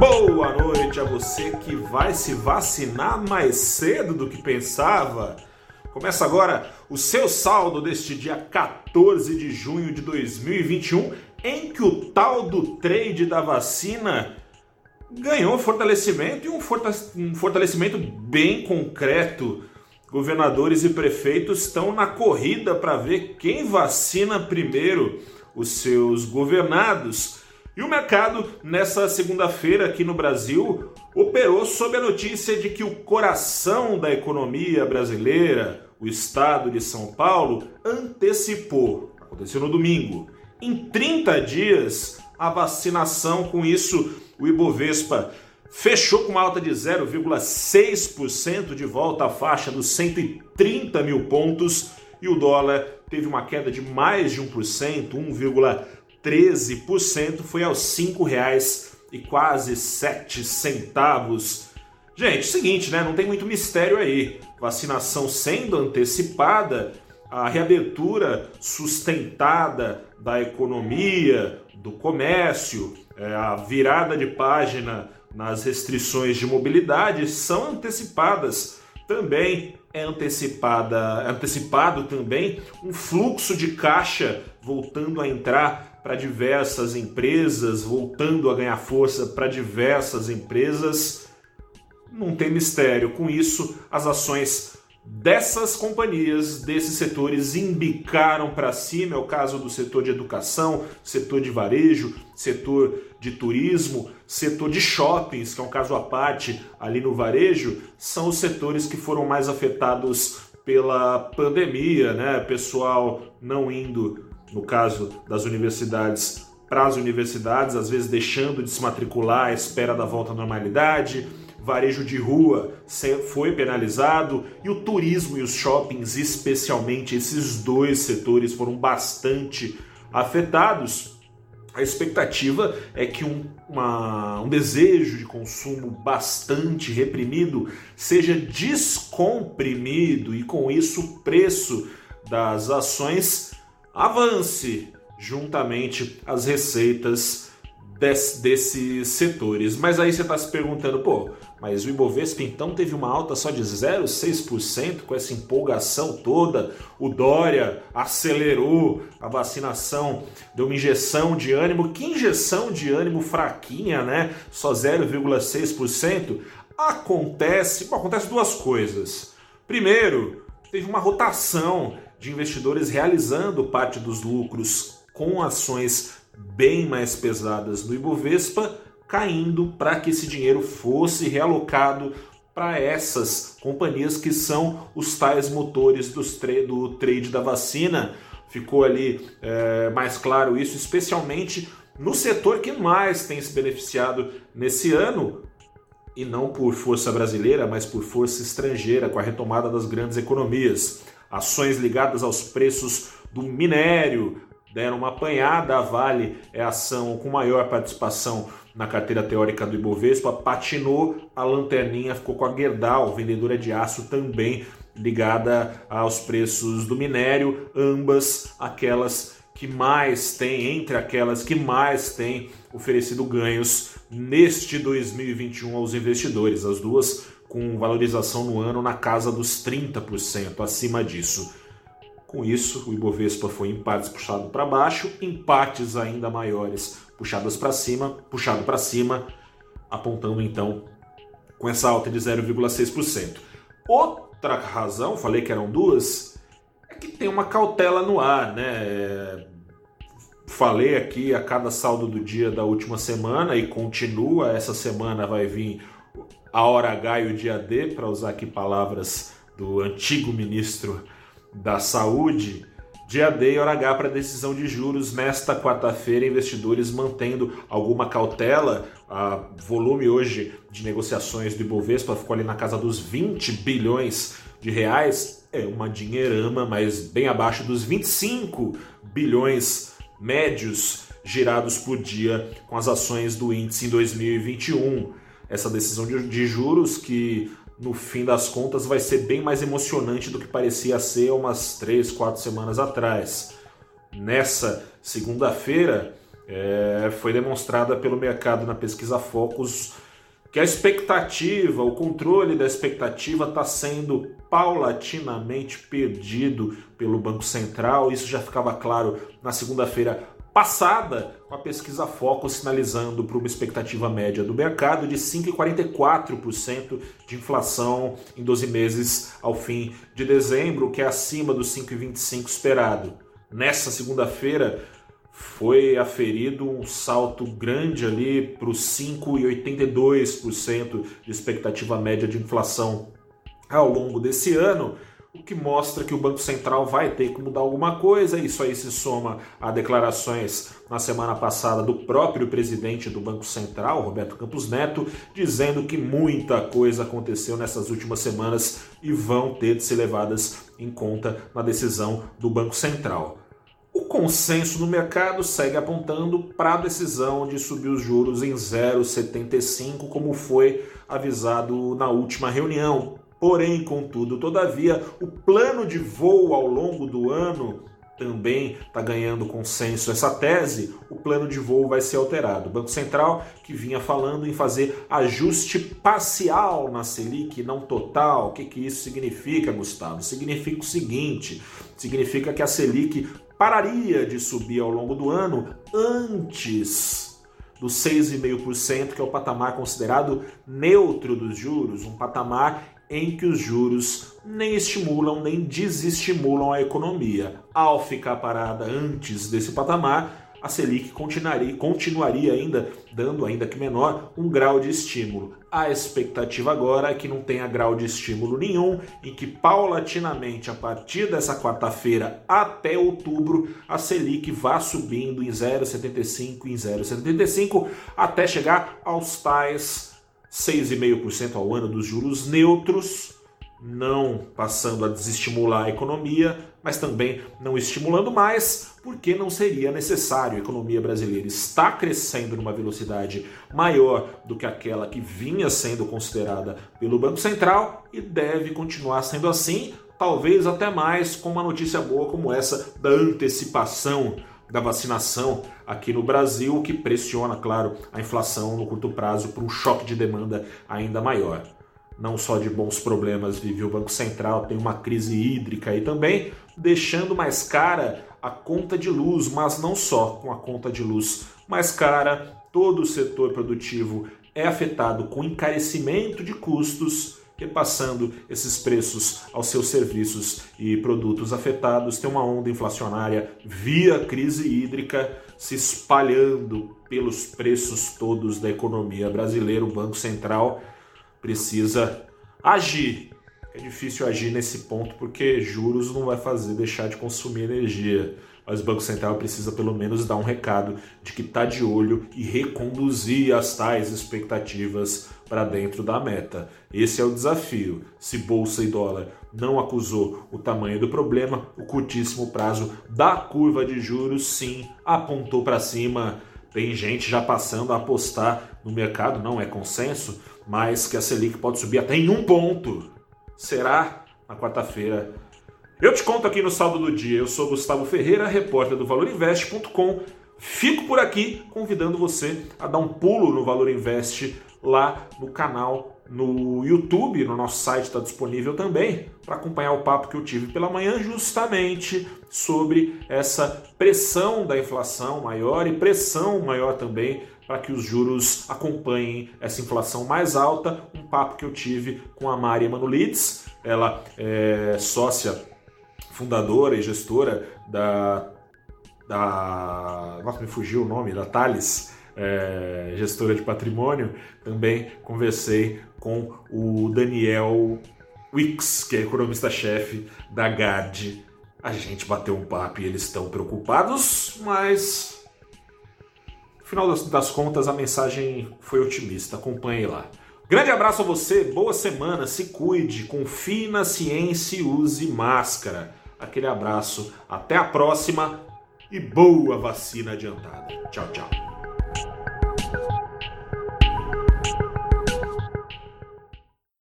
Boa noite a você que vai se vacinar mais cedo do que pensava. Começa agora o seu saldo deste dia 14 de junho de 2021, em que o tal do trade da vacina ganhou fortalecimento e um fortalecimento bem concreto. Governadores e prefeitos estão na corrida para ver quem vacina primeiro os seus governados. E o mercado, nessa segunda-feira aqui no Brasil, operou sob a notícia de que o coração da economia brasileira, o estado de São Paulo, antecipou, aconteceu no domingo, em 30 dias, a vacinação. Com isso, o Ibovespa fechou com uma alta de 0,6% de volta à faixa dos 130 mil pontos e o dólar teve uma queda de mais de 1%, 1,13%, foi aos R$ 5,00 e quase 7 centavos. Gente, seguinte, né? Não tem muito mistério aí. Vacinação sendo antecipada, a reabertura sustentada da economia, do comércio, é, a virada de página nas restrições de mobilidade são antecipadas. Também é antecipada, é antecipado também um fluxo de caixa voltando a entrar para diversas empresas, voltando a ganhar força para diversas empresas. Não tem mistério. Com isso, as ações dessas companhias, desses setores, embicaram para cima. É o caso do setor de educação, setor de varejo, setor de turismo, setor de shoppings, que é um caso à parte ali no varejo, são os setores que foram mais afetados pela pandemia, né? Pessoal não indo, no caso das universidades, para as universidades, às vezes deixando de se matricular à espera da volta à normalidade varejo de rua foi penalizado e o turismo e os shoppings, especialmente esses dois setores, foram bastante afetados. A expectativa é que um, uma, um desejo de consumo bastante reprimido seja descomprimido e com isso o preço das ações avance juntamente às receitas des, desses setores. Mas aí você está se perguntando, pô, mas o Ibovespa então teve uma alta só de 0,6% com essa empolgação toda. O Dória acelerou a vacinação, deu uma injeção de ânimo. Que injeção de ânimo fraquinha, né? Só 0,6%. Acontece, bom, acontece duas coisas. Primeiro, teve uma rotação de investidores realizando parte dos lucros com ações bem mais pesadas do Ibovespa caindo para que esse dinheiro fosse realocado para essas companhias que são os tais motores tra do trade da vacina. Ficou ali é, mais claro isso, especialmente no setor que mais tem se beneficiado nesse ano, e não por força brasileira, mas por força estrangeira, com a retomada das grandes economias. Ações ligadas aos preços do minério. Deram uma apanhada. A Vale é a ação com maior participação na carteira teórica do Ibovespa, patinou a lanterninha, ficou com a Gerdau, vendedora de aço também ligada aos preços do minério, ambas aquelas que mais têm, entre aquelas que mais têm oferecido ganhos neste 2021 aos investidores, as duas com valorização no ano na casa dos 30%, acima disso. Com isso, o Ibovespa foi em partes puxado para baixo, empates ainda maiores puxadas para cima, puxado para cima, apontando então com essa alta de 0,6%. Outra razão, falei que eram duas, é que tem uma cautela no ar, né? Falei aqui a cada saldo do dia da última semana e continua. Essa semana vai vir a hora H e o dia D, para usar aqui palavras do antigo ministro da Saúde, dia D e hora H para decisão de juros nesta quarta-feira, investidores mantendo alguma cautela. O volume hoje de negociações do Ibovespa ficou ali na casa dos 20 bilhões de reais. É uma dinheirama, mas bem abaixo dos 25 bilhões médios girados por dia com as ações do índice em 2021. Essa decisão de juros que no fim das contas vai ser bem mais emocionante do que parecia ser umas três, quatro semanas atrás. Nessa segunda-feira é, foi demonstrada pelo mercado na pesquisa Focus que a expectativa, o controle da expectativa está sendo paulatinamente perdido pelo Banco Central. Isso já ficava claro na segunda-feira passada, com a pesquisa Focus sinalizando para uma expectativa média do mercado de 5,44% de inflação em 12 meses ao fim de dezembro, que é acima dos 5,25% esperado. Nessa segunda-feira, foi aferido um salto grande ali para os 5,82% de expectativa média de inflação ao longo desse ano, o que mostra que o Banco Central vai ter que mudar alguma coisa. Isso aí se soma a declarações na semana passada do próprio presidente do Banco Central, Roberto Campos Neto, dizendo que muita coisa aconteceu nessas últimas semanas e vão ter de ser levadas em conta na decisão do Banco Central. O consenso no mercado segue apontando para a decisão de subir os juros em 0,75, como foi avisado na última reunião. Porém, contudo, todavia, o plano de voo ao longo do ano também está ganhando consenso essa tese, o plano de voo vai ser alterado. O Banco Central, que vinha falando em fazer ajuste parcial na Selic, não total. O que, que isso significa, Gustavo? Significa o seguinte: significa que a Selic pararia de subir ao longo do ano antes dos 6,5%, que é o patamar considerado neutro dos juros, um patamar em que os juros nem estimulam nem desestimulam a economia. Ao ficar parada antes desse patamar, a Selic continuaria, continuaria ainda dando, ainda que menor, um grau de estímulo. A expectativa agora é que não tenha grau de estímulo nenhum e que paulatinamente, a partir dessa quarta-feira até outubro, a Selic vá subindo em 0,75 em 0,75 até chegar aos tais 6,5% ao ano dos juros neutros não passando a desestimular a economia, mas também não estimulando mais, porque não seria necessário. A economia brasileira está crescendo numa velocidade maior do que aquela que vinha sendo considerada pelo Banco Central e deve continuar sendo assim, talvez até mais com uma notícia boa como essa da antecipação da vacinação aqui no Brasil, que pressiona, claro, a inflação no curto prazo por um choque de demanda ainda maior. Não só de bons problemas vive o Banco Central, tem uma crise hídrica aí também, deixando mais cara a conta de luz, mas não só com a conta de luz mais cara, todo o setor produtivo é afetado com encarecimento de custos, repassando esses preços aos seus serviços e produtos afetados. Tem uma onda inflacionária via crise hídrica se espalhando pelos preços todos da economia brasileira. O Banco Central precisa agir. É difícil agir nesse ponto porque juros não vai fazer deixar de consumir energia. Mas o Banco Central precisa pelo menos dar um recado de que está de olho e reconduzir as tais expectativas para dentro da meta. Esse é o desafio. Se bolsa e dólar não acusou o tamanho do problema, o curtíssimo prazo da curva de juros sim apontou para cima. Tem gente já passando a apostar no mercado, não é consenso, mas que a Selic pode subir até em um ponto. Será na quarta-feira. Eu te conto aqui no saldo do dia. Eu sou Gustavo Ferreira, repórter do ValorInvest.com. Fico por aqui convidando você a dar um pulo no Valor Invest lá no canal no YouTube, no nosso site está disponível também, para acompanhar o papo que eu tive pela manhã, justamente sobre essa pressão da inflação maior e pressão maior também para que os juros acompanhem essa inflação mais alta. Um papo que eu tive com a Mari Manolitz, ela é sócia, fundadora e gestora da. da nossa, me fugiu o nome, da Thales. É, gestora de patrimônio, também conversei com o Daniel Wicks, que é economista-chefe da GAD. A gente bateu um papo e eles estão preocupados, mas final das, das contas, a mensagem foi otimista. Acompanhe lá. Grande abraço a você, boa semana, se cuide, confie na ciência e use máscara. Aquele abraço, até a próxima e boa vacina adiantada. Tchau, tchau.